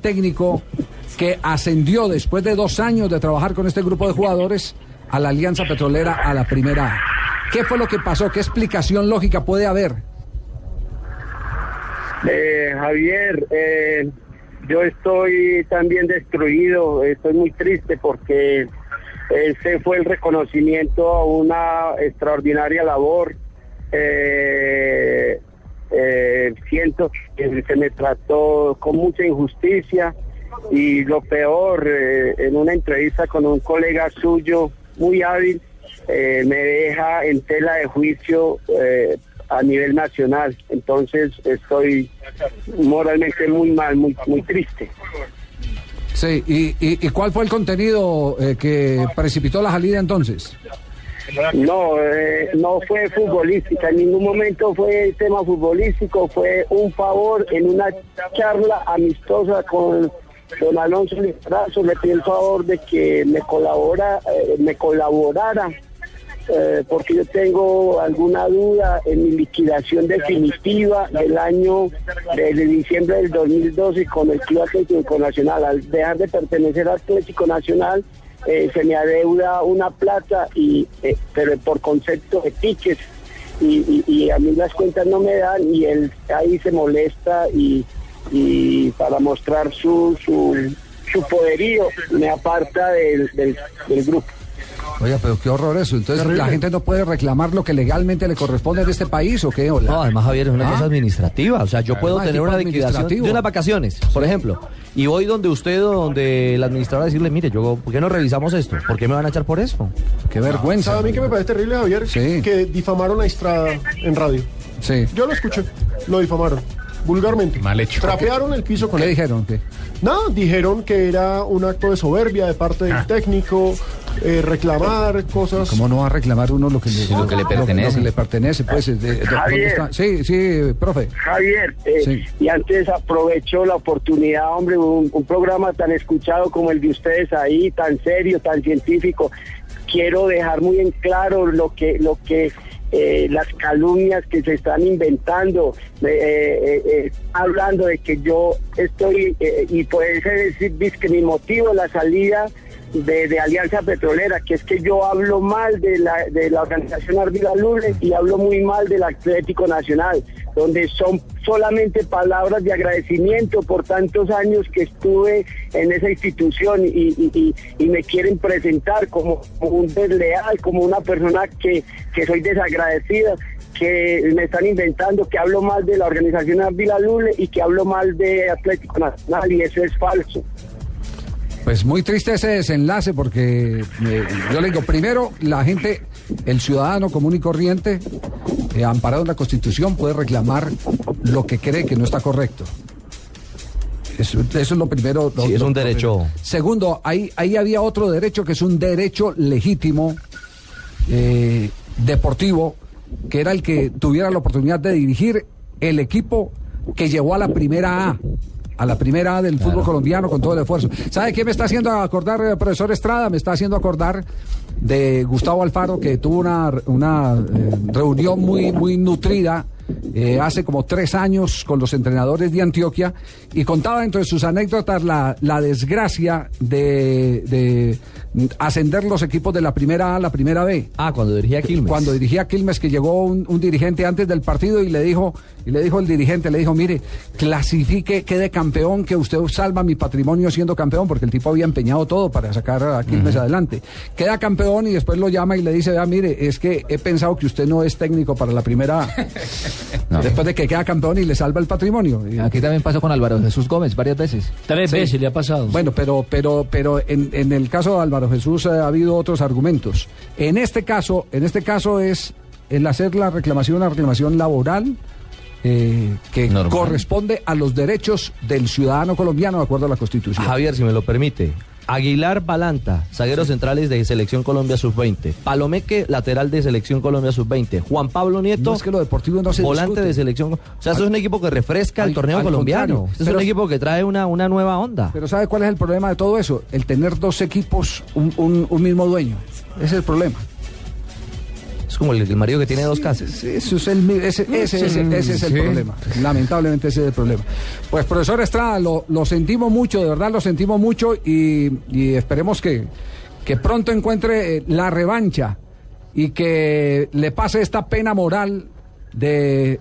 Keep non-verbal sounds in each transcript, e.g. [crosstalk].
técnico que ascendió después de dos años de trabajar con este grupo de jugadores a la Alianza Petrolera a la primera. ¿Qué fue lo que pasó? ¿Qué explicación lógica puede haber? Eh, Javier, eh, yo estoy también destruido, estoy muy triste porque ese fue el reconocimiento a una extraordinaria labor. Eh, eh, siento que se me trató con mucha injusticia y lo peor, eh, en una entrevista con un colega suyo muy hábil, eh, me deja en tela de juicio eh, a nivel nacional. Entonces estoy moralmente muy mal, muy, muy triste. Sí, ¿y, y, y cuál fue el contenido que precipitó la salida entonces? No, eh, no fue futbolística, en ningún momento fue tema futbolístico, fue un favor en una charla amistosa con don Alonso Listrazo, le pido el favor de que me colabora, eh, me colaborara, eh, porque yo tengo alguna duda en mi liquidación definitiva del año de, de diciembre del 2012 con el Club Atlético Nacional. Al dejar de pertenecer al Atlético Nacional, eh, se me adeuda una plata, y eh, pero por concepto de tickets. Y, y, a mí las cuentas no me dan y él ahí se molesta y, y para mostrar su, su, su poderío me aparta del, del grupo. Oiga, pero qué horror eso. Entonces, ¿la gente no puede reclamar lo que legalmente le corresponde de este país o qué? Hola? No, además, Javier, es una ¿Ah? cosa administrativa. O sea, yo puedo Además, tener una liquidación de unas vacaciones, por ejemplo, y voy donde usted o donde el administrador a decirle, mire, yo, ¿por qué no revisamos esto? ¿Por qué me van a echar por eso? Qué vergüenza. ¿Sabe a mí que me parece terrible, Javier? Sí. Que difamaron a Estrada en radio. Sí. Yo lo escuché, lo difamaron. Vulgarmente. Mal hecho. Trapearon el piso con ¿Qué él. dijeron? ¿Qué? No, dijeron que era un acto de soberbia de parte del técnico, eh, reclamar cosas. ¿Cómo no va a reclamar uno lo que le, lo que le pertenece. Lo que le pertenece, pues. de- de- ¿dónde Javier. está? Sí, sí, profe. Javier, eh, Sí. y antes aprovecho la oportunidad, hombre, un, un programa tan escuchado como el de ustedes ahí, tan serio, tan científico. Quiero dejar muy en claro lo que, lo que eh, las calumnias que se están inventando, eh, eh, eh, hablando de que yo estoy, eh, y puede ser decir, que mi motivo la salida de, Alianza Petrolera, que es que yo hablo mal de la, de la organización Ardila Lule y hablo muy mal del Atlético Nacional, donde son solamente palabras de agradecimiento por tantos años que estuve en esa institución y, y- me quieren presentar como, como un desleal, como una persona que, que soy desagradecida que me están inventando que hablo mal de la organización Ardila Lule y que hablo mal de Atlético Nacional y eso es falso. Pues muy triste ese desenlace porque eh, yo le digo, primero, la gente, el ciudadano común y corriente, eh, amparado en la Constitución, puede reclamar lo que cree que no está correcto. Eso, eso es lo primero. lo- Sí, es lo- un derecho. primero. Segundo, ahí, ahí había otro derecho que es un derecho legítimo, eh, deportivo, que era el que tuviera la oportunidad de dirigir el equipo que llevó a la primera A. A la primera A del fútbol colombiano con todo el esfuerzo. ¿Sabe qué me está haciendo acordar, eh, profesor Estrada? Me está haciendo acordar de Gustavo Alfaro, que tuvo una, una eh, reunión muy, muy nutrida eh, hace como tres años con los entrenadores de Antioquia y contaba dentro de sus anécdotas la, la desgracia de, de ascender los equipos de la primera A a la primera B. Ah, cuando dirigía Quilmes. Cuando dirigía Quilmes, que llegó un, un dirigente antes del partido y le dijo, y le dijo el dirigente, le dijo, mire, clasifique, quede campeón, que usted salva mi patrimonio siendo campeón, porque el tipo había empeñado todo para sacar a Quilmes adelante. Queda campeón y después lo llama y le dice, vea, mire, es que he pensado que usted no es técnico para la primera A. [laughs] Después de que queda campeón y le salva el patrimonio. Aquí también pasó con Álvaro Jesús Gómez varias veces. Tres Sí. veces le ha pasado. Bueno, pero, pero, pero en, en el caso de Álvaro Jesús eh, ha habido otros argumentos. En este caso, en este caso es el hacer la reclamación, una reclamación laboral eh, que Normal. corresponde a los derechos del ciudadano colombiano de acuerdo a la Constitución. Javier, si me lo permite. Aguilar Balanta, zagueros centrales de Selección Colombia Sub-20. Palomeque, lateral de Selección Colombia Sub-20. Juan Pablo Nieto, No es que lo deportivo no se volante discute. de Selección. O sea, eso es un equipo que refresca al- el torneo colombiano. es un equipo que trae una, una nueva onda. Pero ¿sabe cuál es el problema de todo eso? El tener dos equipos, un, un- un mismo dueño. Ese es el problema. Como el, el marido que tiene dos casas. Es el, ese, ese, ese- ese es el Sí. problema. Lamentablemente ese es el problema. Pues profesor Estrada, lo, lo sentimos mucho, de verdad lo sentimos mucho y, y esperemos que, que pronto encuentre eh, la revancha y que le pase esta pena moral de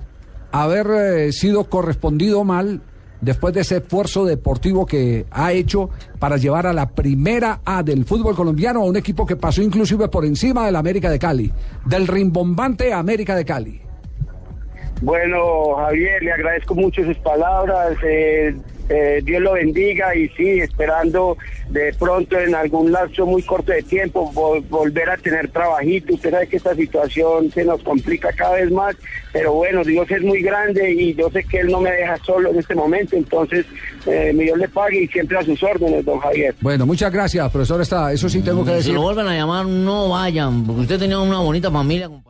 haber eh, sido correspondido mal después de ese esfuerzo deportivo que ha hecho para llevar a la primera A del fútbol colombiano a un equipo que pasó inclusive por encima del América de Cali, del rimbombante América de Cali. Bueno, Javier, le agradezco mucho sus palabras. eh, eh, Dios lo bendiga y sí, esperando de pronto en algún lapso muy corto de tiempo vol- volver a tener trabajito. Usted sabe que esta situación se nos complica cada vez más, pero bueno, Dios es muy grande y yo sé que Él no me deja solo en este momento, entonces eh, mi Dios le pague y siempre a sus órdenes, don Javier. Bueno, muchas gracias, profesor Estrada. Eso sí tengo que Si decir. lo vuelven a llamar, no vayan, porque usted tenía una bonita familia. compadre.